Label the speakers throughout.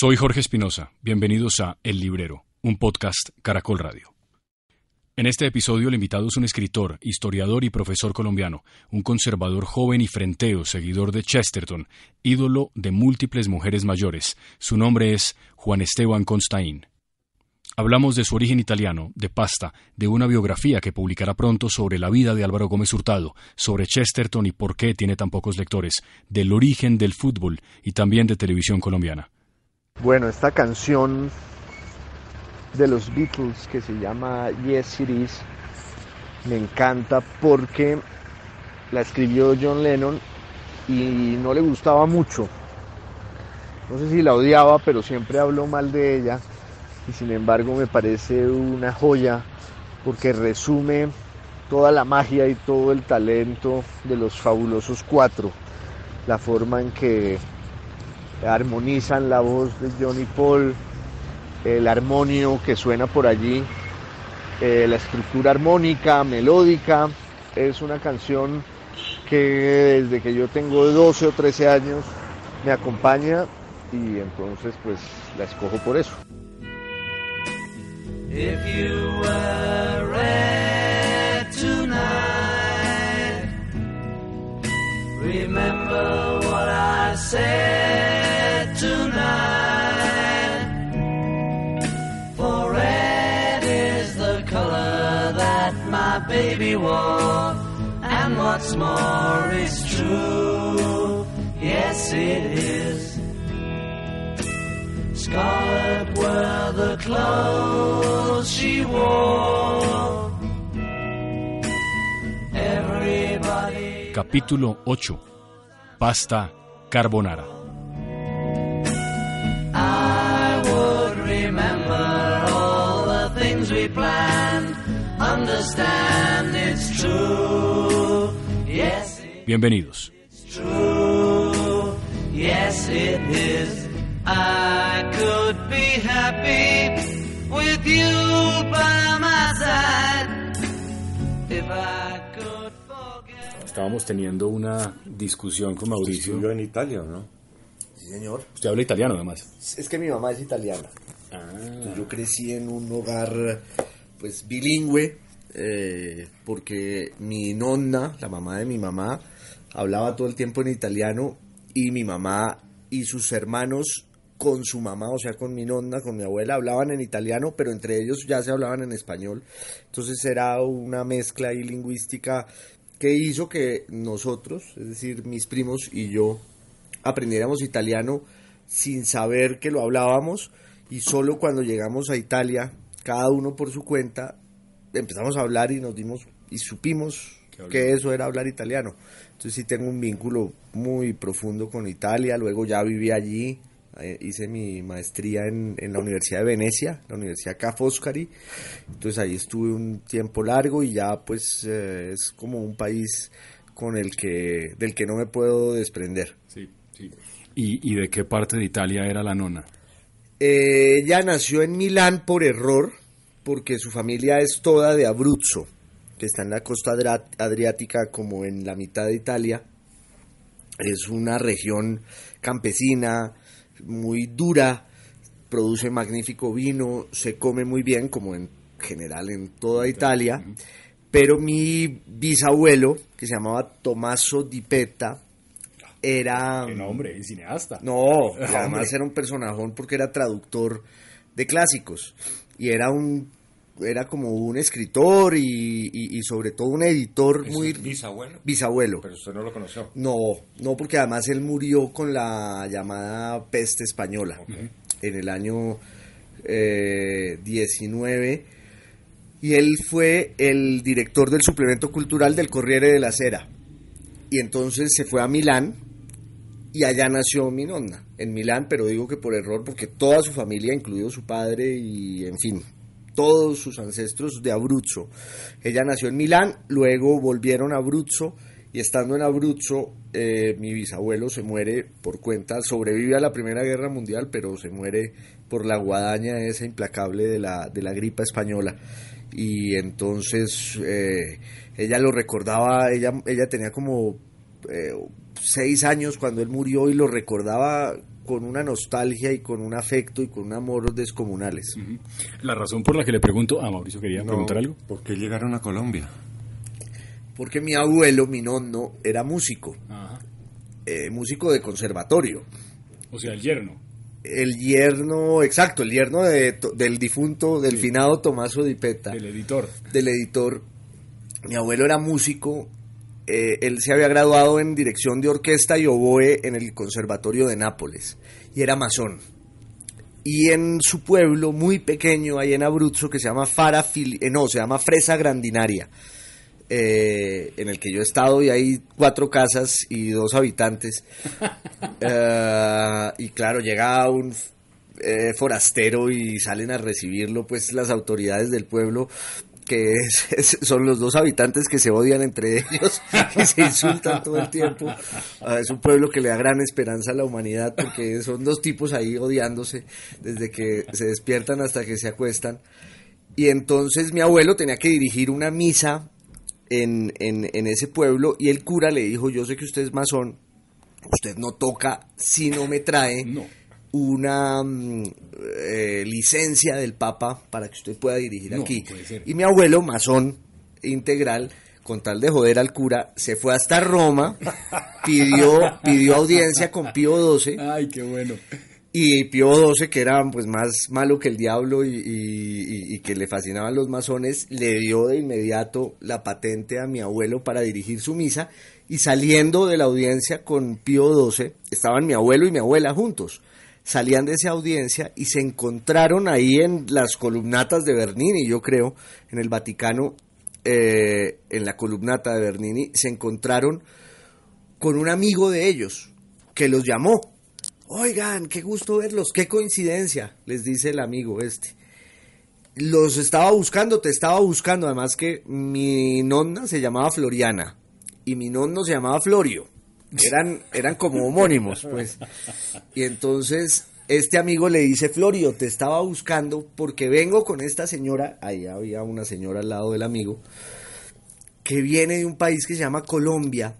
Speaker 1: Soy Jorge Espinosa. Bienvenidos a El Librero, un podcast Caracol Radio. En este episodio el invitado es un escritor, historiador y profesor colombiano, un conservador joven y frenteo, seguidor de Chesterton, ídolo de múltiples mujeres mayores. Su nombre es Juan Esteban Constaín. Hablamos de su origen italiano, de pasta, de una biografía que publicará pronto sobre la vida de Álvaro Gómez Hurtado, sobre Chesterton y por qué tiene tan pocos lectores, del origen del fútbol y también de televisión colombiana.
Speaker 2: Bueno, esta canción de los Beatles que se llama Yes It Is me encanta porque la escribió John Lennon y no le gustaba mucho. No sé si la odiaba, pero siempre habló mal de ella y sin embargo me parece una joya porque resume toda la magia y todo el talento de los fabulosos cuatro, la forma en que armonizan la voz de Johnny Paul, el armonio que suena por allí, eh, la estructura armónica, melódica, es una canción que desde que yo tengo 12 o 13 años me acompaña y entonces pues la escojo por eso. Remember what I said baby wore, and what's more is true. Yes, it is. Scarlet were the clothes she wore. Everybody.
Speaker 1: Capítulo 8. Pasta carbonara.
Speaker 2: I would remember all the things we planned. Understand it's true. Yes.
Speaker 1: Bienvenidos.
Speaker 2: It's true. Yes, it is. I could be happy with you by my side if I could forget.
Speaker 1: Estábamos teniendo una discusión con Mauricio.
Speaker 3: Estudió en Italia, ¿no?
Speaker 2: Sí, señor.
Speaker 1: Usted habla italiano además.
Speaker 2: Es que mi mamá es italiana. Entonces, yo crecí en un hogar pues bilingüe eh, porque mi nonna, la mamá de mi mamá, hablaba todo el tiempo en italiano y mi mamá y sus hermanos con su mamá, o sea, con mi nonna, con mi abuela, hablaban en italiano, pero entre ellos ya se hablaban en español. Entonces era una mezcla lingüística que hizo que nosotros, es decir, mis primos y yo, aprendiéramos italiano sin saber que lo hablábamos y solo cuando llegamos a Italia, cada uno por su cuenta, empezamos a hablar y nos dimos y supimos que eso era hablar italiano. Entonces sí tengo un vínculo muy profundo con Italia, luego ya viví allí, eh, hice mi maestría en, en, la Universidad de Venecia, la Universidad Ca' Foscari, entonces ahí estuve un tiempo largo y ya pues eh, es como un país con el que, del que no me puedo desprender.
Speaker 1: Sí, sí. ¿Y, y de qué parte de Italia era la nona?
Speaker 2: Eh, ella nació en Milán por error, porque su familia es toda de Abruzzo, que está en la costa adriática como en la mitad de Italia. Es una región campesina, muy dura, produce magnífico vino, se come muy bien, como en general en toda Italia. Pero mi bisabuelo, que se llamaba Tommaso Di Petta, era...
Speaker 1: ¿Qué nombre? cineasta?
Speaker 2: No, además era un personajón porque era traductor de clásicos. Y era un era como un escritor y, y, y sobre todo un editor
Speaker 3: ¿Eso
Speaker 2: muy...
Speaker 3: es bisabuelo?
Speaker 2: Bisabuelo.
Speaker 3: Pero usted no lo conoció.
Speaker 2: No, no, porque además él murió con la llamada peste española en el año eh, 19 y él fue el director del suplemento cultural del Corriere de la Sera. Y entonces se fue a Milán y allá nació mi nonna, en Milán, pero digo que por error porque toda su familia, incluido su padre y en fin, todos sus ancestros de Abruzzo. Ella nació en Milán, luego volvieron a Abruzzo y estando en Abruzzo, eh, mi bisabuelo se muere por cuenta, sobrevive a la Primera Guerra Mundial, pero se muere por la guadaña esa implacable de la, de la gripa española. Y entonces eh, ella lo recordaba, ella, ella tenía como eh, seis años cuando él murió y lo recordaba con una nostalgia y con un afecto y con un amor descomunales.
Speaker 1: La razón por la que le pregunto, a Mauricio quería preguntar algo.
Speaker 3: ¿Por qué llegaron a Colombia?
Speaker 2: Porque mi abuelo, mi nonno, era músico, eh, músico de conservatorio.
Speaker 1: O sea, el yerno.
Speaker 2: El yerno, exacto, el yerno de, del difunto, del finado Tomaso Dipeta.
Speaker 1: Del editor.
Speaker 2: Del editor. Mi abuelo era músico eh, él se había graduado en dirección de orquesta y oboe en el Conservatorio de Nápoles y era masón. Y en su pueblo muy pequeño, ahí en Abruzzo, que se llama Fara, eh, no, se llama Fresa Grandinaria, eh, en el que yo he estado y hay cuatro casas y dos habitantes. y claro, llega un forastero y salen a recibirlo pues las autoridades del pueblo que son los dos habitantes que se odian entre ellos y se insultan todo el tiempo. Ah, es un pueblo que le da gran esperanza a la humanidad porque son dos tipos ahí odiándose desde que se despiertan hasta que se acuestan. Y entonces mi abuelo tenía que dirigir una misa en, en ese pueblo y el cura le dijo, yo sé que usted es masón, usted no toca si no me trae. No una mm, eh, licencia del Papa para que usted pueda dirigir aquí. Y mi abuelo, masón integral, con tal de joder al cura, se fue hasta Roma, pidió, pidió audiencia con Pío XII.
Speaker 1: Ay, qué bueno.
Speaker 2: Y Pío XII, que era pues más malo que el diablo y, y, que le fascinaban los masones, le dio de inmediato la patente a mi abuelo para dirigir su misa. Y saliendo de la audiencia con Pío XII, estaban mi abuelo y mi abuela juntos salían de esa audiencia y se encontraron ahí en las columnatas de Bernini, yo creo, en el Vaticano, eh, en la columnata de Bernini, se encontraron con un amigo de ellos que los llamó. Oigan, qué gusto verlos, qué coincidencia, les dice el amigo este. Los estaba buscando, te estaba buscando, además que mi nonna se llamaba Floriana y mi nonno se llamaba Florio eran, eran como homónimos, pues. Y entonces este amigo le dice, Florio, te estaba buscando porque vengo con esta señora, ahí había una señora al lado del amigo, que viene de un país que se llama Colombia,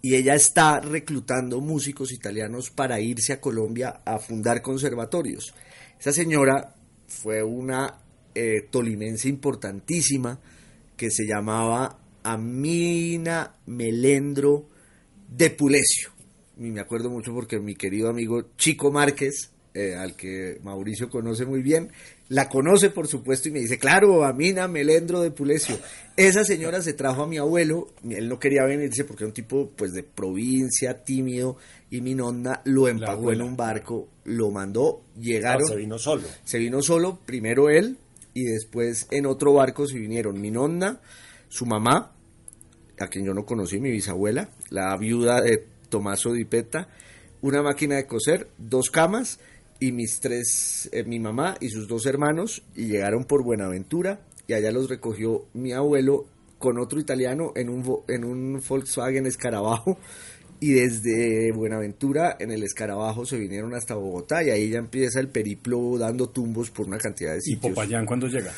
Speaker 2: y ella está reclutando músicos italianos para irse a Colombia a fundar conservatorios. Esa señora fue una eh, tolimense importantísima que se llamaba Amina Melendro de Pulesio. Y me acuerdo mucho porque mi querido amigo Chico Márquez, eh, al que Mauricio conoce muy bien, la conoce por supuesto y me dice, claro, Amina Melendro de Pulesio. Esa señora se trajo a mi abuelo, él no quería venirse porque era un tipo pues de provincia, tímido, y mi nonna lo empagó en un barco, lo mandó, llegaron...
Speaker 3: Ah, se vino solo.
Speaker 2: Se vino solo, primero él, y después en otro barco se vinieron mi nonna, su mamá, a quien yo no conocí, mi bisabuela, la viuda de Tomaso Dipeta, una máquina de coser, dos camas y mis tres, eh, mi mamá y sus dos hermanos, y llegaron por Buenaventura, y allá los recogió mi abuelo con otro italiano en un, en un Volkswagen Escarabajo, y desde Buenaventura en el Escarabajo se vinieron hasta Bogotá, y ahí ya empieza el periplo dando tumbos por una cantidad de sitios.
Speaker 1: ¿Y Popayán cuándo llega?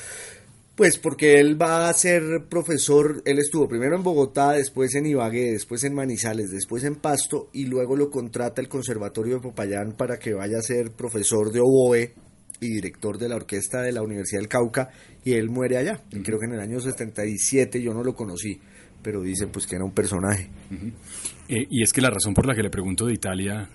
Speaker 2: Pues porque él va a ser profesor, él estuvo primero en Bogotá, después en Ibagué, después en Manizales, después en Pasto y luego lo contrata el Conservatorio de Popayán para que vaya a ser profesor de oboe y director de la orquesta de la Universidad del Cauca y él muere allá. Creo que en el año 77 yo no lo conocí, pero dicen pues que era un personaje.
Speaker 1: Eh, y es que la razón por la que le pregunto de Italia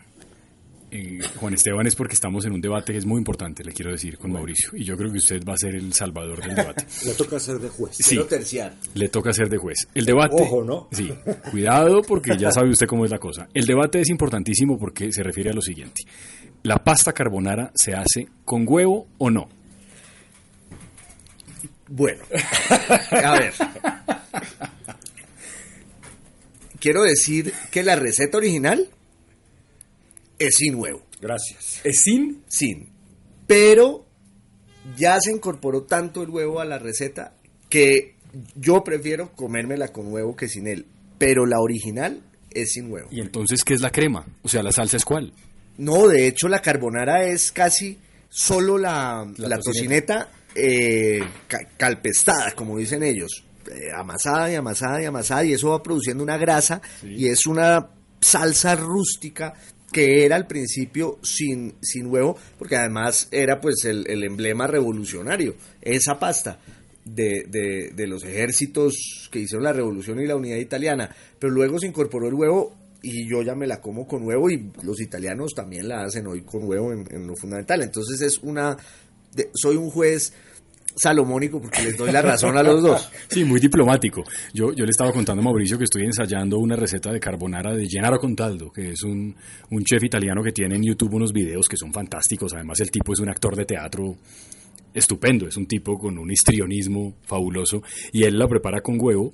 Speaker 1: eh, Juan Esteban, es porque estamos en un debate que es muy importante, le quiero decir, con Mauricio. Y yo creo que usted va a ser el salvador del debate.
Speaker 3: le toca ser de juez.
Speaker 1: Sí, le toca ser de juez. El debate...
Speaker 3: Ojo, ¿no?
Speaker 1: Sí, cuidado porque ya sabe usted cómo es la cosa. El debate es importantísimo porque se refiere a lo siguiente. ¿La pasta carbonara se hace con huevo o no?
Speaker 2: Bueno, a ver. Quiero decir que la receta original es sin huevo.
Speaker 3: Gracias.
Speaker 1: ¿Es sin?
Speaker 2: Sin. Pero ya se incorporó tanto el huevo a la receta que yo prefiero comérmela con huevo que sin él. Pero la original es sin huevo.
Speaker 1: ¿Y entonces qué es la crema? O sea, ¿la salsa es cuál?
Speaker 2: No, de hecho la carbonara es casi solo la, la, tocineta, eh, calpestada, como dicen ellos. Eh, amasada y amasada y amasada y eso va produciendo una grasa y es una salsa rústica que era al principio sin, sin huevo, porque además era pues el, el emblema revolucionario, esa pasta. De, de, de, los ejércitos que hicieron la revolución y la unidad italiana, pero luego se incorporó el huevo y yo ya me la como con huevo y los italianos también la hacen hoy con huevo en, en lo fundamental. Entonces es una, de, soy un juez salomónico porque les doy la razón a los dos.
Speaker 1: Sí, muy diplomático. Yo, yo le estaba contando a Mauricio que estoy ensayando una receta de carbonara de Gennaro Contaldo, que es un, un chef italiano que tiene en YouTube unos videos que son fantásticos. Además, el tipo es un actor de teatro estupendo, es un tipo con un histrionismo fabuloso y él la prepara con huevo.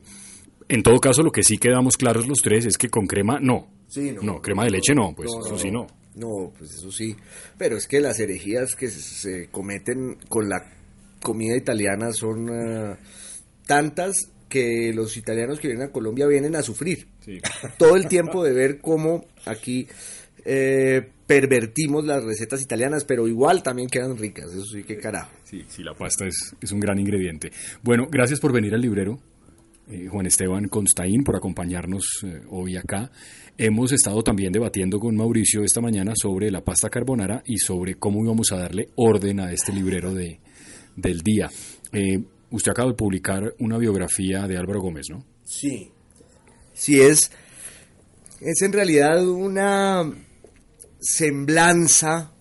Speaker 1: En todo caso, lo que sí quedamos claros los tres es que con crema no.
Speaker 2: Sí, no.
Speaker 1: No, crema de leche no, pues
Speaker 2: No,
Speaker 1: eso sí no.
Speaker 2: No, pues eso sí. Pero es que las herejías que se cometen con la comida italiana son ah, tantas que los italianos que vienen a Colombia vienen a sufrir.
Speaker 1: Sí.
Speaker 2: Todo el tiempo de ver cómo aquí eh, pervertimos las recetas italianas, pero igual también quedan ricas. Eso sí, que carajo.
Speaker 1: Sí, sí, la pasta es, es un gran ingrediente. Bueno, gracias por venir al librero, eh, Juan Esteban Constaín, por acompañarnos eh, hoy acá. Hemos estado también debatiendo con Mauricio esta mañana sobre la pasta carbonara y sobre cómo íbamos a darle orden a este librero de, del día. Eh, usted acaba de publicar una biografía de Álvaro Gómez, ¿no?
Speaker 2: Sí. Sí, es, es en realidad una semblanza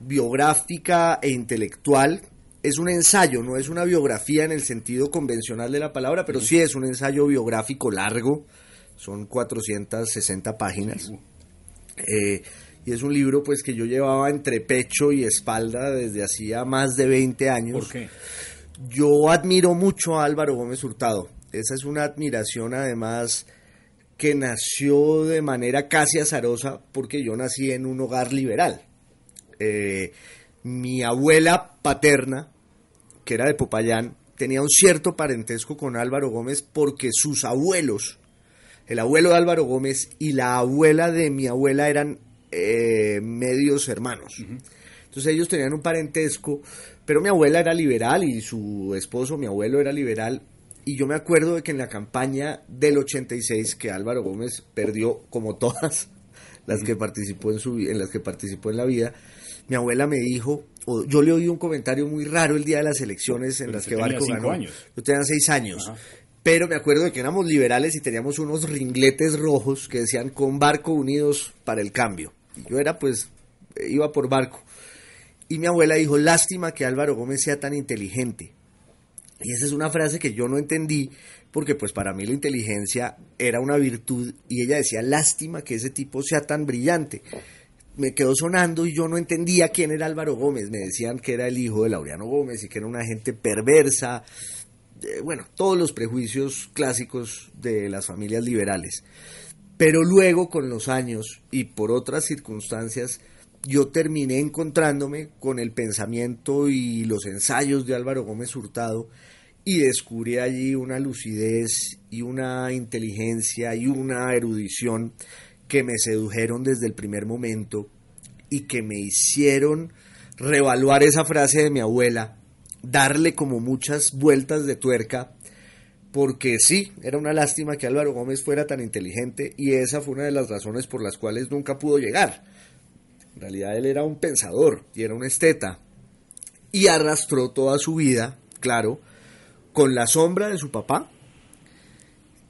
Speaker 2: biográfica e intelectual. Es un ensayo, no es una biografía en el sentido convencional de la palabra, pero sí es un ensayo biográfico largo. Son 460 páginas. Eh, y es un libro pues que yo llevaba entre pecho y espalda desde hacía más de 20 años.
Speaker 1: qué?
Speaker 2: Yo admiro mucho a Álvaro Gómez Hurtado. Esa es una admiración además que nació de manera casi azarosa porque yo nací en un hogar liberal. Eh, mi abuela paterna, que era de Popayán, tenía un cierto parentesco con Álvaro Gómez porque sus abuelos, el abuelo de Álvaro Gómez y la abuela de mi abuela eran eh, medios hermanos. Entonces ellos tenían un parentesco, pero mi abuela era liberal y su esposo, mi abuelo, era liberal. Y yo me acuerdo de que en la campaña del 86, que Álvaro Gómez perdió como todas las que participó en, su, en las que participó en la vida, mi abuela me dijo, o yo le oí un comentario muy raro el día de las elecciones en
Speaker 1: Pero
Speaker 2: las que Barco ganó.
Speaker 1: años.
Speaker 2: Yo tenía seis años.
Speaker 1: Ajá.
Speaker 2: Pero me acuerdo de que éramos liberales y teníamos unos ringletes rojos que decían con Barco unidos para el cambio. Y yo era pues, iba por Barco. Y mi abuela dijo, lástima que Álvaro Gómez sea tan inteligente. Y esa es una frase que yo no entendí porque pues para mí la inteligencia era una virtud y ella decía, lástima que ese tipo sea tan brillante. Me quedó sonando y yo no entendía quién era Álvaro Gómez. Me decían que era el hijo de Laureano Gómez y que era una gente perversa. Eh, bueno, todos los prejuicios clásicos de las familias liberales. Pero luego, con los años y por otras circunstancias, yo terminé encontrándome con el pensamiento y los ensayos de Álvaro Gómez Hurtado y descubrí allí una lucidez y una inteligencia y una erudición que me sedujeron desde el primer momento y que me hicieron revaluar esa frase de mi abuela, darle como muchas vueltas de tuerca porque sí, era una lástima que Álvaro Gómez fuera tan inteligente y esa fue una de las razones por las cuales nunca pudo llegar. En realidad él era un pensador y era un esteta y arrastró toda su vida, claro, con la sombra de su papá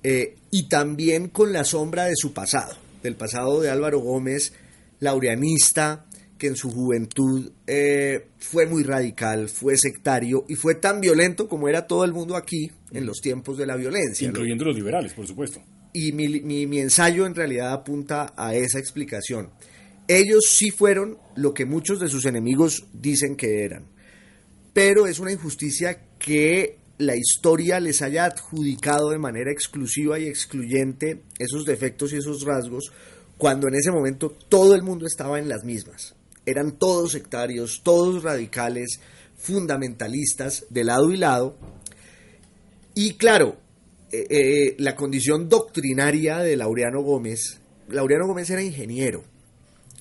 Speaker 2: eh, y también con la sombra de su pasado, del pasado de Álvaro Gómez, laureanista, que en su juventud eh, fue muy radical, fue sectario y fue tan violento como era todo el mundo aquí en los tiempos de la violencia.
Speaker 1: Incluyendo los liberales, por supuesto.
Speaker 2: Y mi, mi- mi ensayo en realidad apunta a esa explicación. Ellos sí fueron lo que muchos de sus enemigos dicen que eran. Pero es una injusticia que la historia les haya adjudicado de manera exclusiva y excluyente esos defectos y esos rasgos, cuando en ese momento todo el mundo estaba en las mismas. Eran todos sectarios, todos radicales, fundamentalistas, de lado y lado. Y claro, eh, eh, la condición doctrinaria de Laureano Gómez, Laureano Gómez era ingeniero,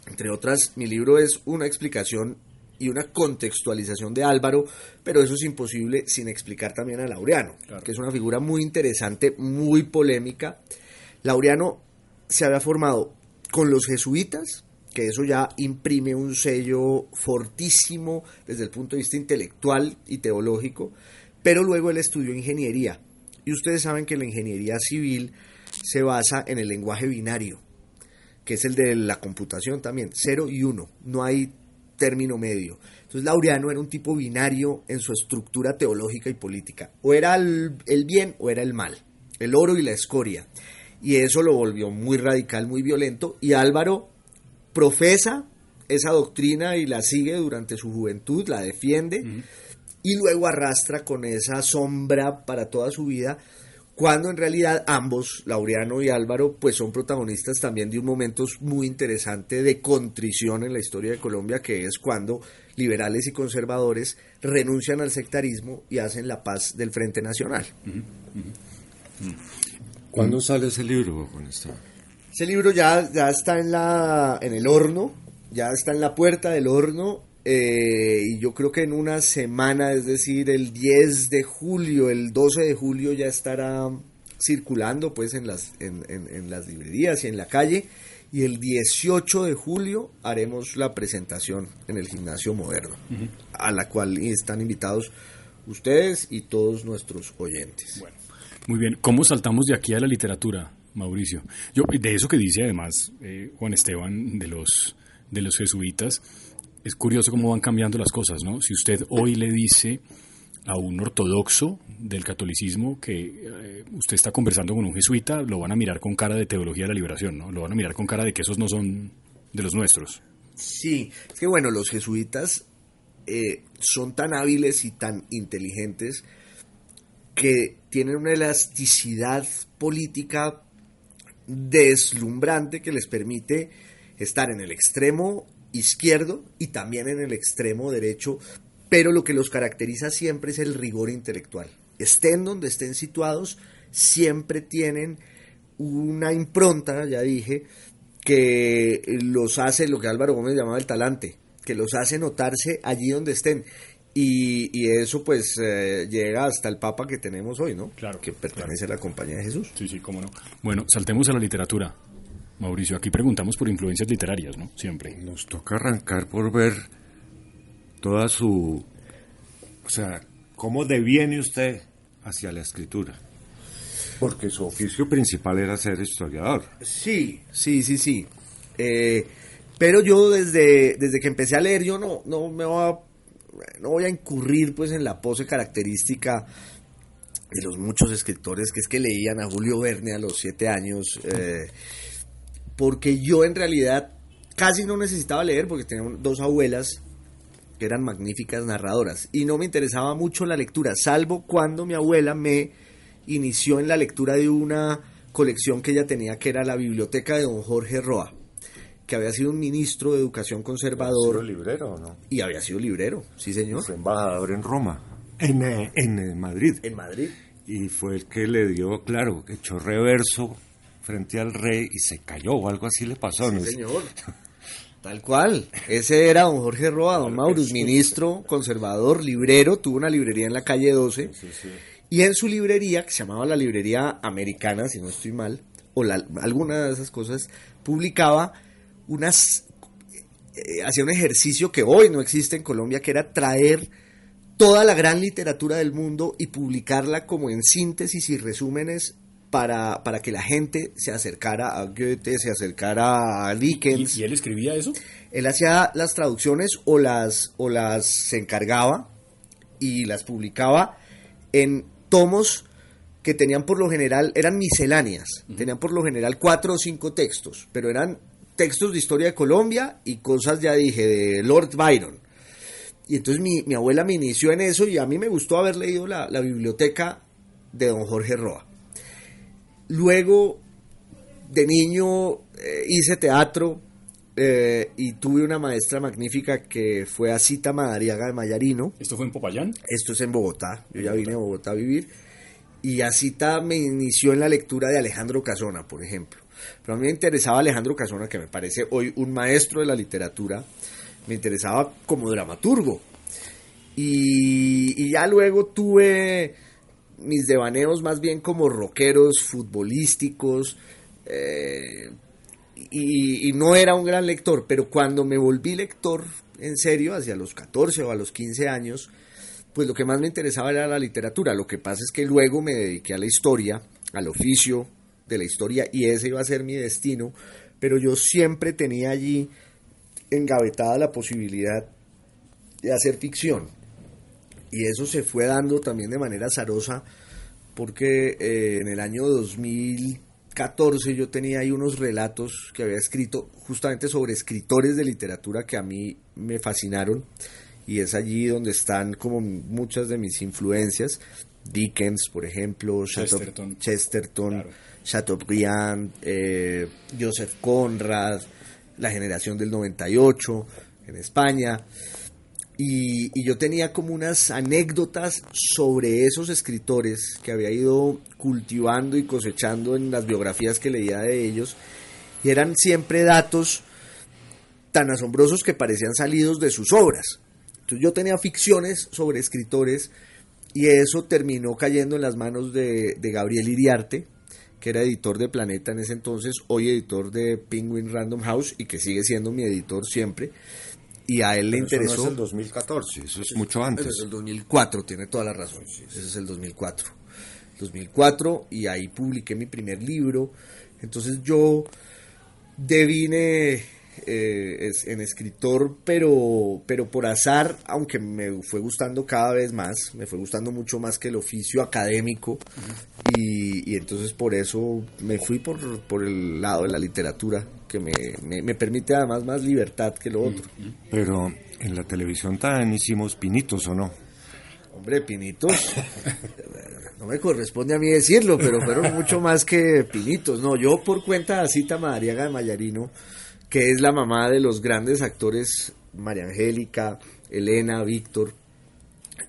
Speaker 2: entre otras, mi libro es una explicación y una contextualización de Álvaro, pero eso es imposible sin explicar también a Laureano,
Speaker 1: Claro.
Speaker 2: que es una figura muy interesante, muy polémica. Laureano se había formado con los jesuitas que eso ya imprime un sello fortísimo desde el punto de vista intelectual y teológico, pero luego él estudió ingeniería. Y ustedes saben que la ingeniería civil se basa en el lenguaje binario, que es el de la computación también, 0 y 1, no hay término medio. Entonces Laureano era un tipo binario en su estructura teológica y política, o era el, el bien o era el mal, el oro y la escoria. Y eso lo volvió muy radical, muy violento, y Álvaro profesa esa doctrina y la sigue durante su juventud, la defiende y luego arrastra con esa sombra para toda su vida, cuando en realidad ambos, Laureano y Álvaro, pues son protagonistas también de un momento muy interesante de contrición en la historia de Colombia, que es cuando liberales y conservadores renuncian al sectarismo y hacen la paz del Frente Nacional.
Speaker 3: ¿Cuándo sale ese libro, con esto?
Speaker 2: Ese libro ya, ya está en, la, en el horno, ya está en la puerta del horno eh, y yo creo que en una semana, es decir, el 10 de julio, el 12 de julio ya estará circulando pues en las, en, en, las librerías y en la calle y el 18 de julio haremos la presentación en el gimnasio moderno, a la cual están invitados ustedes y todos nuestros oyentes.
Speaker 1: Bueno, muy bien, ¿cómo saltamos de aquí a la literatura? Mauricio. Yo, de eso que dice además eh, Juan Esteban de los, de los jesuitas, es curioso cómo van cambiando las cosas, ¿no? Si usted hoy le dice a un ortodoxo del catolicismo que eh, usted está conversando con un jesuita, lo van a mirar con cara de teología de la liberación, ¿no? Lo van a mirar con cara de que esos no son de los nuestros.
Speaker 2: Sí, es que bueno, los jesuitas eh, son tan hábiles y tan inteligentes que tienen una elasticidad política deslumbrante que les permite estar en el extremo izquierdo y también en el extremo derecho, pero lo que los caracteriza siempre es el rigor intelectual. Estén donde estén situados, siempre tienen una impronta, ya dije, que los hace lo que Álvaro Gómez llamaba el talante, que los hace notarse allí donde estén. Y, eso pues eh, llega hasta el Papa que tenemos hoy, ¿no?
Speaker 1: Claro.
Speaker 2: Que pertenece a la Compañía de Jesús.
Speaker 1: Sí, sí, cómo no. Bueno, saltemos a la literatura. Mauricio, aquí preguntamos por influencias literarias, ¿no? Siempre.
Speaker 3: Nos toca arrancar por ver toda su... O sea, ¿cómo deviene usted hacia la escritura? Porque su oficio principal era ser historiador.
Speaker 2: Sí, sí, sí, sí. Eh, pero yo desde, desde que empecé a leer, yo no, no me voy a no voy a incurrir pues en la pose característica de los muchos escritores que es que leían a Julio Verne a los siete años, eh, porque yo en realidad casi no necesitaba leer porque tenía dos abuelas que eran magníficas narradoras y no me interesaba mucho la lectura, salvo cuando mi abuela me inició en la lectura de una colección que ella tenía que era la biblioteca de don Jorge Roa que había sido un ministro de educación conservador.
Speaker 3: ¿Había sido librero o no?
Speaker 2: Y había sido librero, sí señor.
Speaker 3: Fue embajador en Roma, en, eh, en, eh, Madrid.
Speaker 2: En Madrid.
Speaker 3: Y fue el que le dio, claro, echó reverso frente al rey y se cayó o algo así le pasó.
Speaker 2: Sí, señor. Tal cual. Ese era don Jorge Roa, don Maurus, ministro, conservador, librero, tuvo una librería en la calle 12. Sí, sí, y en su librería, que se llamaba la Librería Americana, si no estoy mal, o la, alguna de esas cosas, publicaba unas eh, hacía un ejercicio que hoy no existe en Colombia, que era traer toda la gran literatura del mundo y publicarla como en síntesis y resúmenes para, para que la gente se acercara a Goethe, se acercara a Dickens.
Speaker 1: ¿Y, él escribía eso?
Speaker 2: Él hacía las traducciones o las, o las se encargaba y las publicaba en tomos que tenían por lo general, eran misceláneas, tenían por lo general cuatro o cinco textos, pero eran textos de historia de Colombia y cosas, ya dije, de Lord Byron. Y entonces mi, abuela me inició en eso y a mí me gustó haber leído la, biblioteca de don Jorge Roa. Luego, de niño, eh, hice teatro eh, y tuve una maestra magnífica que fue Asita Madariaga de Mayarino.
Speaker 1: ¿Esto fue en Popayán?
Speaker 2: Esto es en Bogotá. Yo ya vine a Bogotá a vivir. Y Asita me inició en la lectura de Alejandro Casona, por ejemplo. Pero a mí me interesaba Alejandro Casona, que me parece hoy un maestro de la literatura, me interesaba como dramaturgo. Y, ya luego tuve mis devaneos más bien como rockeros, futbolísticos, eh, y, no era un gran lector, pero cuando me volví lector en serio, hacia los 14 o a los 15 años, pues lo que más me interesaba era la literatura. Lo que pasa es que luego me dediqué a la historia, al oficio de la historia, y ese iba a ser mi destino, pero yo siempre tenía allí engavetada la posibilidad de hacer ficción. Y eso se fue dando también de manera azarosa, porque eh, en el año 2014 yo tenía ahí unos relatos que había escrito justamente sobre escritores de literatura que a mí me fascinaron y es allí donde están como muchas de mis influencias. Dickens, por ejemplo, Chesterton, Chesterton Chateaubriand, eh, Joseph Conrad, la generación del 98 en España. Y, y, yo tenía como unas anécdotas sobre esos escritores que había ido cultivando y cosechando en las biografías que leía de ellos. Y eran siempre datos tan asombrosos que parecían salidos de sus obras. Entonces yo tenía ficciones sobre escritores y eso terminó cayendo en las manos de, Gabriel Iriarte, que era editor de Planeta en ese entonces, hoy editor de Penguin Random House y que sigue siendo mi editor siempre. Y a él le interesó. Eso
Speaker 3: es el 2014, eso es mucho antes.
Speaker 2: Eso es el 2004, tiene toda la razón. Ese es el 2004. 2004 y ahí publiqué mi primer libro. Entonces yo devine eh, es, en escritor, pero, pero por azar, aunque me fue gustando cada vez más, me fue gustando mucho más que el oficio académico, y, entonces por eso me fui por, por el lado de la literatura, que me, me, permite además más libertad que lo otro.
Speaker 3: Pero en la televisión también hicimos pinitos, ¿o no?
Speaker 2: Hombre, pinitos. no me corresponde a mí decirlo, pero fueron mucho más que pinitos. No, yo por cuenta de Cita Madariaga de Mayarino, que es la mamá de los grandes actores María Angélica, Elena, Víctor.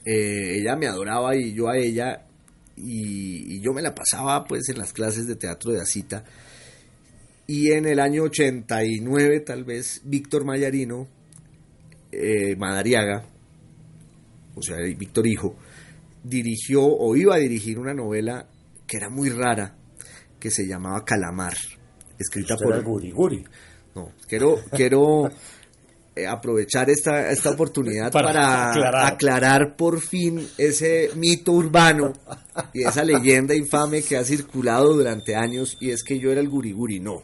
Speaker 2: Eh, ella me adoraba y yo a ella, y, yo me la pasaba pues en las clases de teatro de Asita. Y en el año 89 tal vez Víctor Mayarino, eh, Madariaga, o sea, Víctor Hijo, dirigió o iba a dirigir una novela que era muy rara, que se llamaba Calamar, escrita por...
Speaker 3: Guri Guri.
Speaker 2: No, quiero, quiero aprovechar esta, esta oportunidad para, aclarar. por fin ese mito urbano y esa leyenda infame que ha circulado durante años y es que yo era el guriguri. No,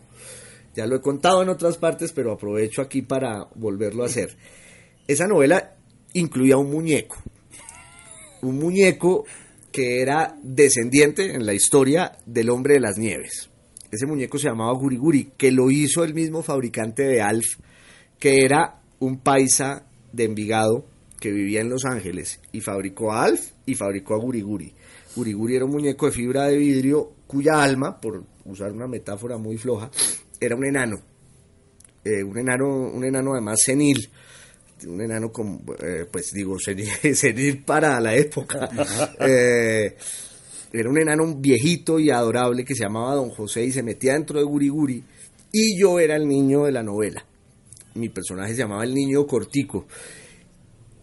Speaker 2: ya lo he contado en otras partes, pero aprovecho aquí para volverlo a hacer. Esa novela incluía un muñeco, un muñeco que era descendiente en la historia del hombre de las nieves. Ese muñeco se llamaba Guriguri, que lo hizo el mismo fabricante de Alf, que era un paisa de Envigado que vivía en Los Ángeles y fabricó a Alf y fabricó a Guriguri. Guriguri era un muñeco de fibra de vidrio cuya alma, por usar una metáfora muy floja, era un enano. Eh, un enano, un enano además senil, un enano con, eh, pues digo, senil, senil, para la época. Eh, era un enano viejito y adorable que se llamaba Don José y se metía dentro de Guriguri y yo era el niño de la novela. Mi personaje se llamaba el niño cortico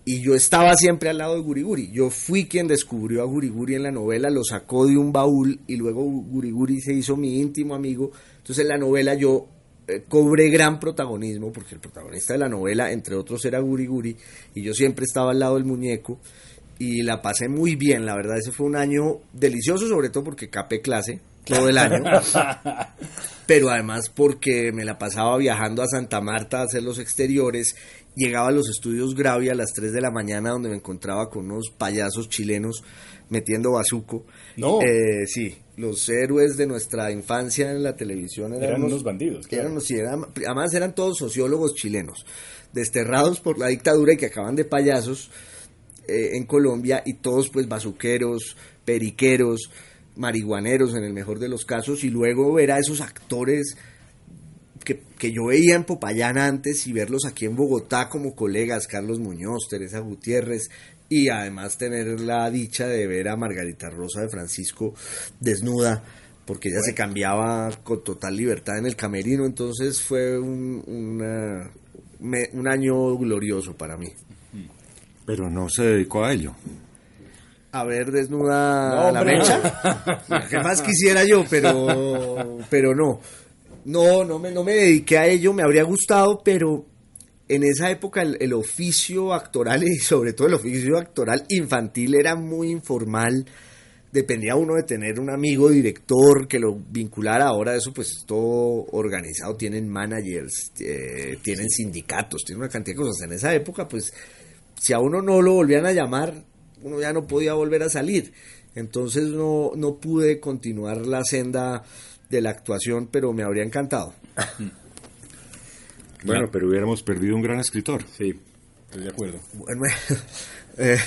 Speaker 2: y yo estaba siempre al lado de Guriguri. Yo fui quien descubrió a Guriguri en la novela, lo sacó de un baúl y luego Guriguri se hizo mi íntimo amigo. Entonces en la novela yo eh, cobré gran protagonismo porque el protagonista de la novela, entre otros, era Guriguri y yo siempre estaba al lado del muñeco y la pasé muy bien, la verdad, ese fue un año delicioso, sobre todo porque capé clase todo el año, pero además porque me la pasaba viajando a Santa Marta a hacer los exteriores, llegaba a los estudios Gravia a las 3 de la mañana donde me encontraba con unos payasos chilenos metiendo bazuco.
Speaker 1: No.
Speaker 2: Eh, sí, los héroes de nuestra infancia en la televisión
Speaker 1: eran, unos, bandidos.
Speaker 2: Eran, sí, además eran todos sociólogos chilenos, desterrados por la dictadura y que acaban de payasos eh, en Colombia y todos pues bazuqueros, periqueros, marihuaneros en el mejor de los casos y luego ver a esos actores que, que, yo veía en Popayán antes y verlos aquí en Bogotá como colegas, Carlos Muñoz, Teresa Gutiérrez y además tener la dicha de ver a Margarita Rosa de Francisco desnuda porque ella se cambiaba con total libertad en el camerino, entonces fue un, un año glorioso para mí.
Speaker 3: Pero no se dedicó a ello.
Speaker 2: A ver, desnuda la mecha. ¿Qué más quisiera yo? Pero, pero no. No, no me, no me dediqué a ello, me habría gustado, pero en esa época el, el, oficio actoral y sobre todo el oficio actoral infantil era muy informal. Dependía uno de tener un amigo director que lo vinculara. Ahora eso pues todo organizado. Tienen managers, eh, tienen sindicatos, tienen una cantidad de cosas. En esa época pues si a uno no lo volvían a llamar, uno ya no podía volver a salir. Entonces no, no pude continuar la senda de la actuación, pero me habría encantado.
Speaker 3: Bueno, pero hubiéramos perdido un gran escritor.
Speaker 1: Sí, estoy de acuerdo.
Speaker 2: Bueno, eh,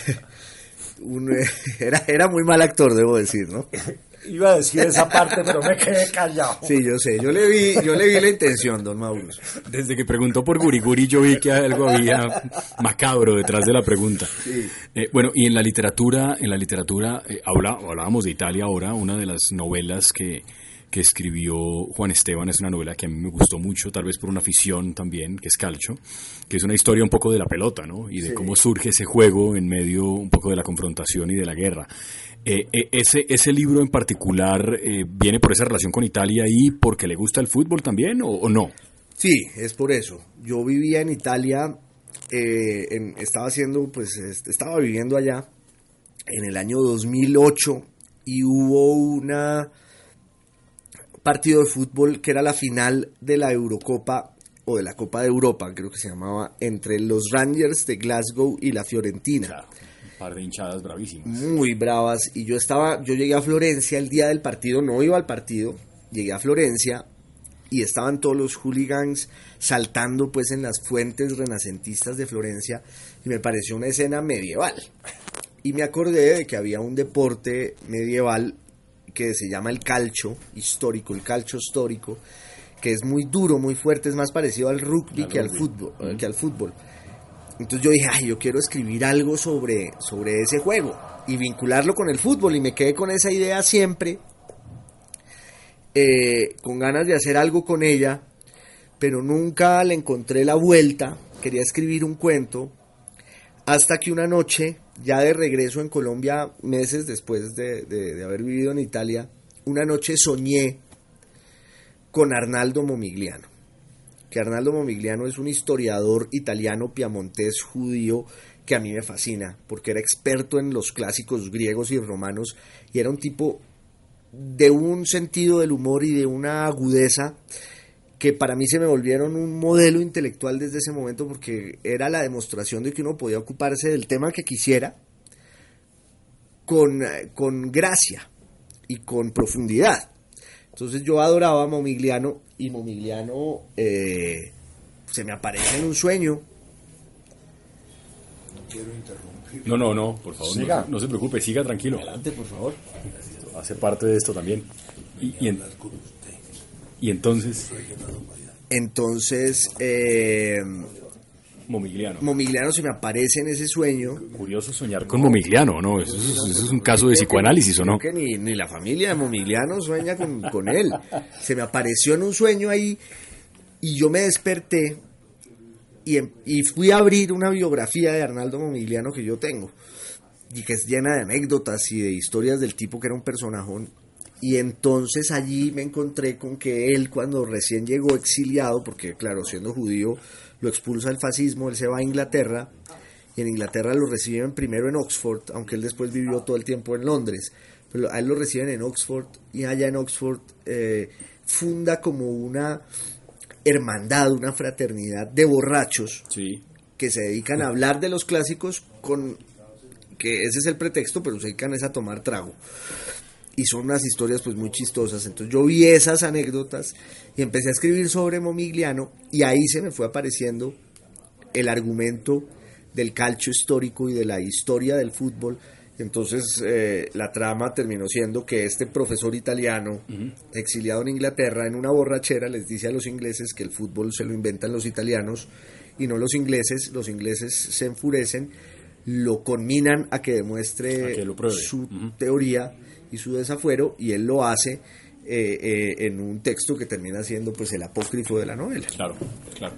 Speaker 2: un, eh, era, era muy mal actor, debo decir, ¿no?
Speaker 4: Iba a decir esa parte, pero me quedé callado.
Speaker 2: Sí, yo sé, yo le vi, yo le vi la intención, don Mauro.
Speaker 1: Desde que preguntó por Guriguri yo vi que algo había macabro detrás de la pregunta.
Speaker 2: Sí.
Speaker 1: Eh, bueno, y en la literatura, en la literatura eh, habla, hablábamos de Italia ahora, una de las novelas que, que escribió Juan Esteban es una novela que a mí me gustó mucho, tal vez por una afición también, que es Calcho, que es una historia un poco de la pelota, ¿no? Y de
Speaker 2: Sí.
Speaker 1: cómo surge ese juego en medio un poco de la confrontación y de la guerra. Eh, eh, ese, ese libro en particular eh, viene por esa relación con Italia y porque le gusta el fútbol también o, o no.
Speaker 2: Sí, es por eso. Yo vivía en Italia, eh, en- estaba haciendo, pues, est- estaba viviendo allá en el año 2008 y hubo una partido de fútbol que era la final de la Eurocopa o de la Copa de Europa, creo que se llamaba, entre los Rangers de Glasgow y la Fiorentina.
Speaker 1: un par de hinchadas bravísimas.
Speaker 2: muy bravas y yo estaba, yo llegué a Florencia el día del partido, no iba al partido, llegué a Florencia y estaban todos los hooligans saltando pues en las fuentes renacentistas de Florencia y me pareció una escena medieval. Y me acordé de que había un deporte medieval que se llama el calcho histórico, el calcho histórico, que es muy duro, muy fuerte, es más parecido al rugby que al fútbol, eh, que al fútbol. Entonces yo dije, ay, yo quiero escribir algo sobre, sobre ese juego y vincularlo con el fútbol y me quedé con esa idea siempre, eh, con ganas de hacer algo con ella, pero nunca le encontré la vuelta, quería escribir un cuento, hasta que una noche, ya de regreso en Colombia, meses después de, de- de haber vivido en Italia, una noche soñé con Arnaldo Momigliano. Que Arnaldo Momigliano es un historiador italiano piamontés judío que a mí me fascina, porque era experto en los clásicos griegos y romanos y era un tipo de un sentido del humor y de una agudeza que para mí se me volvieron un modelo intelectual desde ese momento porque era la demostración de que uno podía ocuparse del tema que quisiera con, eh, con gracia y con profundidad. Entonces yo adoraba a Momigliano y Momigliano eh, se me aparece en un sueño.
Speaker 1: No, no, no, por favor, no,
Speaker 4: Siga.
Speaker 1: se- no se preocupe, siga tranquilo.
Speaker 2: Adelante, por favor.
Speaker 1: Hace parte de esto también. Y, y en- y entonces,
Speaker 2: Entonces eh,
Speaker 1: Momigliano.
Speaker 2: Momigliano se me aparece en ese sueño.
Speaker 1: Curioso soñar con Momigliano, ¿no? Eso, es- eso es un caso de psicoanálisis, ¿o no?
Speaker 2: Creo que ni, ni la familia de Momigliano sueña con, con él. Se me apareció en un sueño ahí y yo me desperté y, em- y fui a abrir una biografía de Arnaldo Momigliano que yo tengo y que es llena de anécdotas y de historias del tipo que era un personajón. Y entonces allí me encontré con que él cuando recién llegó exiliado, porque claro, siendo judío lo expulsa el fascismo, él se va a Inglaterra y en Inglaterra lo reciben primero en Oxford, aunque él después vivió todo el tiempo en Londres, pero a él lo reciben en Oxford y allá en Oxford eh, funda como una hermandad, una fraternidad de borrachos
Speaker 1: Sí.
Speaker 2: que se dedican a hablar de los clásicos con que ese es el pretexto, pero se dedican es a tomar trago. Y son unas historias pues muy chistosas. Entonces yo vi esas anécdotas y empecé a escribir sobre Momigliano y ahí se me fue apareciendo el argumento del calcio histórico y de la historia del fútbol. Entonces eh, la trama terminó siendo que este profesor italiano, exiliado en Inglaterra, en una borrachera les dice a los ingleses que el fútbol se lo inventan los italianos y no los ingleses. Los ingleses se enfurecen, lo conminan a que demuestre
Speaker 1: A que
Speaker 2: su teoría y su desafuero y él lo hace eh, eh, en un texto que termina siendo pues el apócrifo de la novela.
Speaker 1: Claro, claro.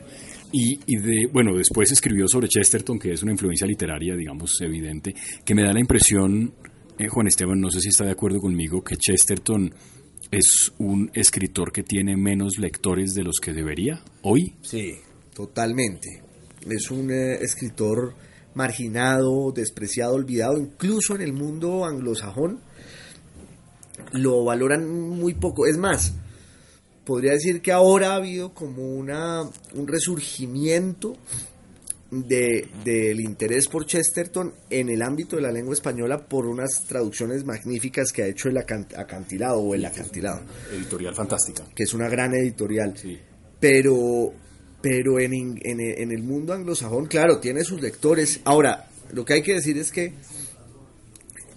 Speaker 1: Y, y de, bueno, después escribió sobre Chesterton, que es una influencia literaria, digamos, evidente, que me da la impresión, eh, Juan Esteban, no sé si está de acuerdo conmigo, que Chesterton es un escritor que tiene menos lectores de los que debería hoy.
Speaker 2: Sí, totalmente. Es un escritor marginado, despreciado, olvidado, incluso en el mundo anglosajón lo valoran muy poco. Es más, podría decir que ahora ha habido como una, un resurgimiento de, del interés por Chesterton en el ámbito de la lengua española por unas traducciones magníficas que ha hecho el acantilado o el acantilado.
Speaker 1: Editorial fantástica.
Speaker 2: Que es una gran editorial. Pero, pero en, en, en el mundo anglosajón, claro, tiene sus lectores. Ahora, lo que hay que decir es que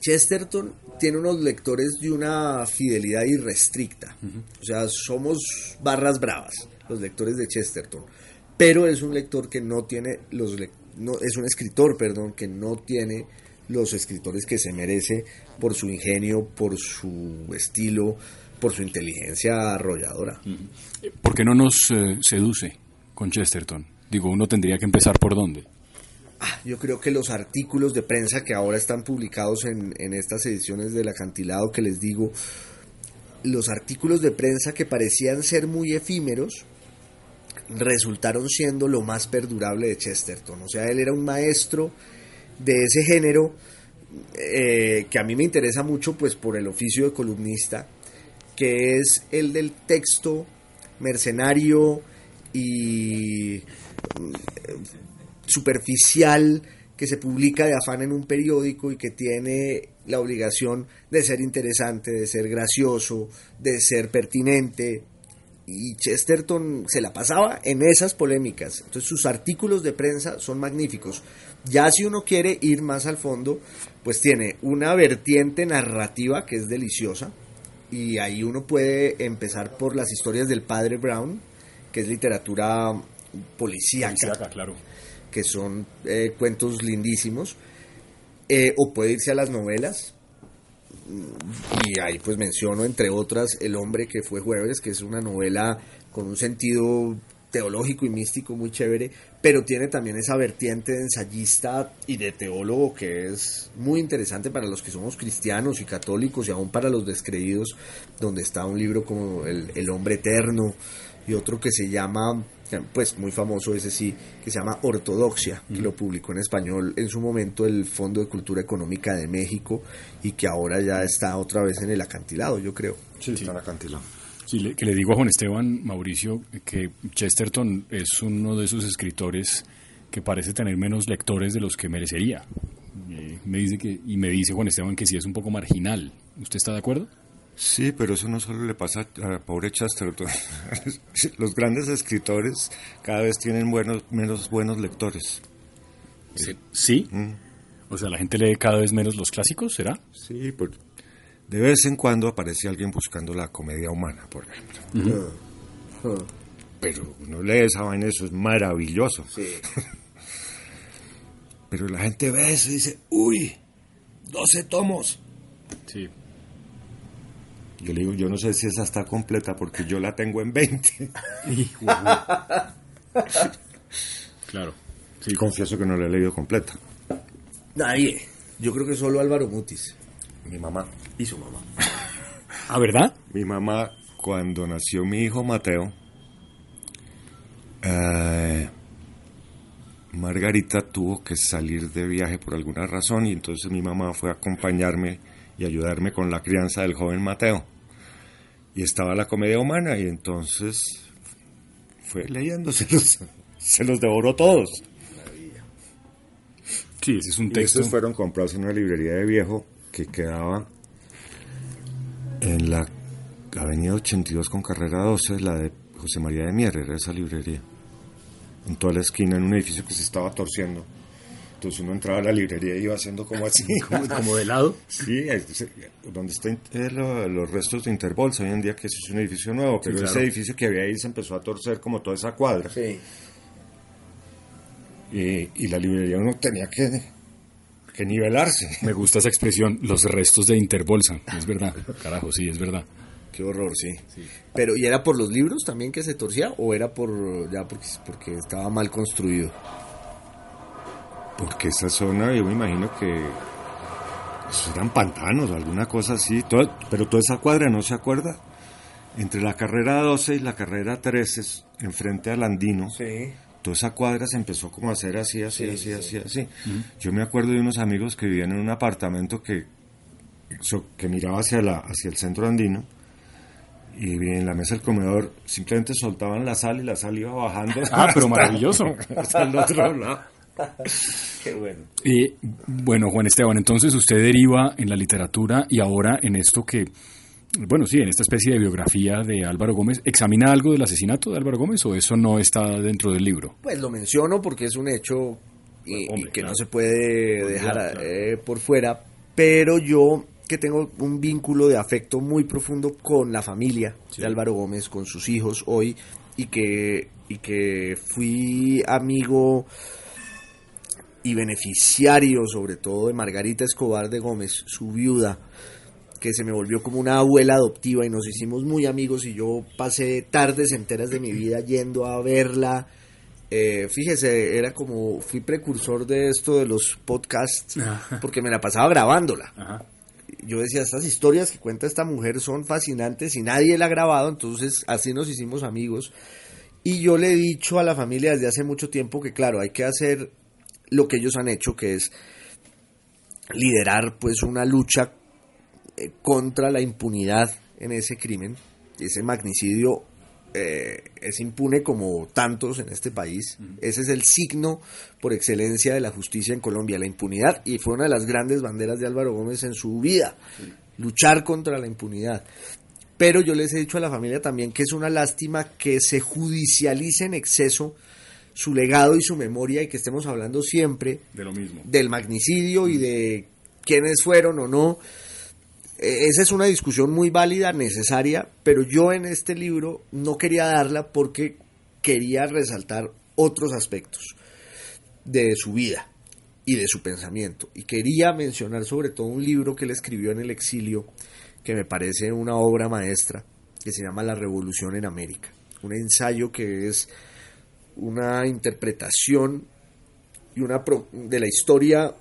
Speaker 2: Chesterton tiene unos lectores de una fidelidad irrestricta. O sea, somos barras bravas, los lectores de Chesterton. Pero es un lector que no tiene los no, es un escritor, perdón, que no tiene los escritores que se merece por su ingenio, por su estilo, por su inteligencia arrolladora.
Speaker 1: ¿Por qué no nos eh, seduce con Chesterton? Digo, uno tendría que empezar por dónde.
Speaker 2: Ah, yo creo que los artículos de prensa que ahora están publicados en, estas ediciones del acantilado que les digo, los artículos de prensa que parecían ser muy efímeros, resultaron siendo lo más perdurable de Chesterton. O sea, él era un maestro de ese género eh, que a mí me interesa mucho pues por el oficio de columnista, que es el del texto mercenario y superficial que se publica de afán en un periódico y que tiene la obligación de ser interesante, de ser gracioso, de ser pertinente. Y Chesterton se la pasaba en esas polémicas. Entonces sus artículos de prensa son magníficos. Ya si uno quiere ir más al fondo, pues tiene una vertiente narrativa que es deliciosa. Y ahí uno puede empezar por las historias del padre Brown, que es literatura policíaca.
Speaker 1: claro
Speaker 2: que son eh, cuentos lindísimos, eh, o puede irse a las novelas, y ahí pues menciono entre otras El hombre que fue jueves, que es una novela con un sentido teológico y místico muy chévere, pero tiene también esa vertiente de ensayista y de teólogo que es muy interesante para los que somos cristianos y católicos y aún para los descreídos, donde está un libro como El, el hombre eterno y otro que se llama pues muy famoso ese sí, que se llama Ortodoxia, que lo publicó en español en su momento el Fondo de Cultura Económica de México y que ahora ya está otra vez en el acantilado, yo creo.
Speaker 3: Sí, está en acantilado.
Speaker 1: Sí, que le digo a Juan Esteban Mauricio que Chesterton es uno de esos escritores que parece tener menos lectores de los que merecería. Eh, me dice que, y me dice Juan Esteban que sí es un poco marginal. ¿Usted está de acuerdo?
Speaker 3: Sí, pero eso no solo le pasa a pobre Chesterton. Los grandes escritores cada vez tienen buenos, menos buenos lectores.
Speaker 1: ¿Sí? Mm. O sea, la gente lee cada vez menos los clásicos, ¿será?
Speaker 3: Sí, pues de vez en cuando aparece alguien buscando la comedia humana, por ejemplo. Pero uno lee esa vaina, eso es maravilloso.
Speaker 2: Sí.
Speaker 3: pero la gente ve eso y dice, uy, 12 tomos.
Speaker 1: Sí.
Speaker 3: Yo le digo, yo no sé si esa está completa porque yo la tengo en 20.
Speaker 1: claro.
Speaker 3: Sí. Confieso que no la he leído completa.
Speaker 2: Nadie. Yo creo que solo Álvaro Mutis.
Speaker 3: Mi mamá.
Speaker 2: Y su mamá.
Speaker 1: ¿Ah, verdad?
Speaker 3: Mi mamá, cuando nació mi hijo Mateo, eh, Margarita tuvo que salir de viaje por alguna razón y entonces mi mamá fue a acompañarme y ayudarme con la crianza del joven Mateo y estaba la comedia humana y entonces fue leyéndoselos, se los devoró todos.
Speaker 1: Sí, ese es un texto.
Speaker 3: estos fueron comprados en una librería de viejo que quedaba en la avenida 82 con carrera 12, la de José María de Mier, era esa librería. En toda la esquina, en un edificio que se estaba torciendo. Entonces uno entraba a la librería y iba haciendo como así.
Speaker 1: como, de lado.
Speaker 3: Sí, donde están los restos de Interbolsa hoy en día, que eso es un edificio nuevo, pero ese edificio que había ahí se empezó a torcer como toda esa cuadra.
Speaker 2: Sí.
Speaker 3: Y, la librería uno tenía que, que nivelarse.
Speaker 1: Me gusta esa expresión, los restos de Interbolsa. Es verdad, carajo, sí, es verdad.
Speaker 2: Qué horror, sí. Pero, ¿y era por los libros también que se torcía o era por ya porque, porque estaba mal construido?
Speaker 3: Porque esa zona yo me imagino que eran pantanos, alguna cosa así, pero toda esa cuadra no se acuerda, entre la carrera 12 y la carrera 13, enfrente al Andino,
Speaker 2: Sí.
Speaker 3: toda esa cuadra se empezó como a hacer así, así, así, así, así. Yo me acuerdo de unos amigos que vivían en un apartamento que, que miraba hacia, la, hacia el centro andino y en la mesa del comedor simplemente soltaban la sal y la sal iba bajando.
Speaker 1: Ah, pero maravilloso.
Speaker 3: hasta el otro lado.
Speaker 2: Qué bueno.
Speaker 1: Eh, bueno, Juan Esteban, entonces usted deriva en la literatura y ahora en esto que, bueno, sí, en esta especie de biografía de Álvaro Gómez, ¿examina algo del asesinato de Álvaro Gómez o eso no está dentro del libro?
Speaker 2: Pues lo menciono porque es un hecho y,
Speaker 1: Hombre,
Speaker 2: y que
Speaker 1: claro.
Speaker 2: no se puede dejar
Speaker 1: claro.
Speaker 2: eh, por fuera, pero yo que tengo un vínculo de afecto muy profundo con la familia de Álvaro Gómez, con sus hijos hoy, y que, y que fui amigo y beneficiario sobre todo de Margarita Escobar de Gómez, su viuda, que se me volvió como una abuela adoptiva y nos hicimos muy amigos y yo pasé tardes enteras de mi vida yendo a verla. Eh, fíjese, era como, fui precursor de esto de los podcasts porque me la pasaba grabándola. Yo decía, estas historias que cuenta esta mujer son fascinantes y nadie la ha grabado, entonces así nos hicimos amigos. Y yo le he dicho a la familia desde hace mucho tiempo que claro, hay que hacer lo que ellos han hecho, que es liderar pues una lucha eh, contra la impunidad en ese crimen. Ese magnicidio eh, es impune como tantos en este país. Ese es el signo por excelencia de la justicia en Colombia, la impunidad. Y fue una de las grandes banderas de Álvaro Gómez en su vida, luchar contra la impunidad. Pero yo les he dicho a la familia también que es una lástima que se judicialice en exceso su legado y su memoria y que estemos hablando siempre
Speaker 1: De lo mismo.
Speaker 2: del magnicidio y de quiénes fueron o no. Eh, Esa es una discusión muy válida, necesaria, pero yo en este libro no quería darla porque quería resaltar otros aspectos de su vida y de su pensamiento. Y quería mencionar sobre todo un libro que él escribió en el exilio, que me parece una obra maestra, que se llama La Revolución en América. Un ensayo que es una interpretación y una de la historia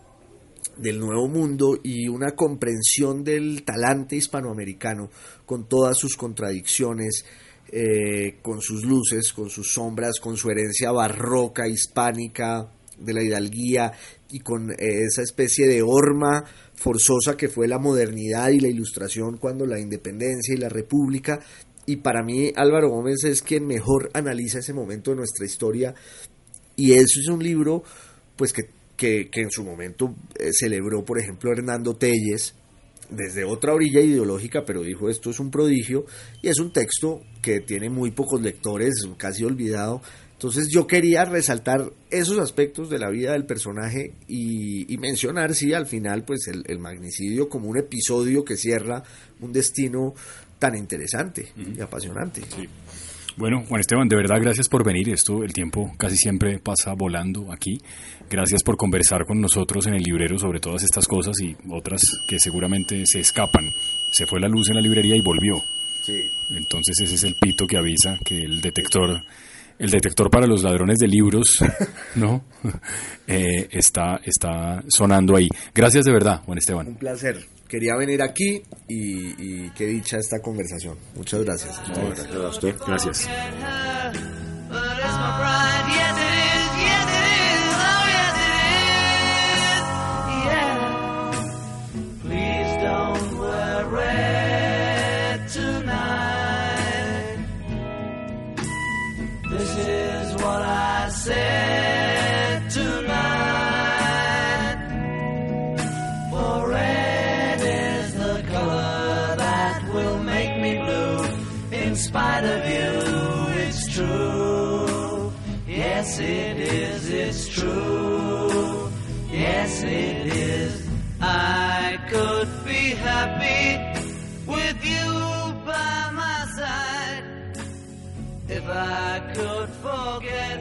Speaker 2: del nuevo mundo y una comprensión del talante hispanoamericano con todas sus contradicciones, eh, con sus luces, con sus sombras, con su herencia barroca, hispánica, de la hidalguía y con eh, esa especie de horma forzosa que fue la modernidad y la ilustración cuando la independencia y la república. Y para mí Álvaro Gómez es quien mejor analiza ese momento de nuestra historia y eso es un libro pues que, que, en su momento eh, celebró, por ejemplo, Hernando Telles, desde otra orilla ideológica, pero dijo esto es un prodigio, y es un texto que tiene muy pocos lectores, casi olvidado. Entonces yo quería resaltar esos aspectos de la vida del personaje y, mencionar, sí, al final, pues el magnicidio como un episodio que cierra un destino tan interesante y apasionante.
Speaker 1: Bueno, Juan Esteban, de verdad gracias por venir. Esto, el tiempo casi siempre pasa volando aquí. Gracias por conversar con nosotros en el librero sobre todas estas cosas y otras que seguramente se escapan. Se fue la luz en la librería y volvió.
Speaker 2: Sí.
Speaker 1: Entonces ese es el pito que avisa que el detector, el detector para los ladrones de libros, ¿no? Eh, está, está sonando ahí. Gracias de verdad, Juan Esteban.
Speaker 2: Un placer. Quería venir aquí y, qué dicha esta conversación. Muchas gracias.
Speaker 1: Gracias.
Speaker 5: I could forget.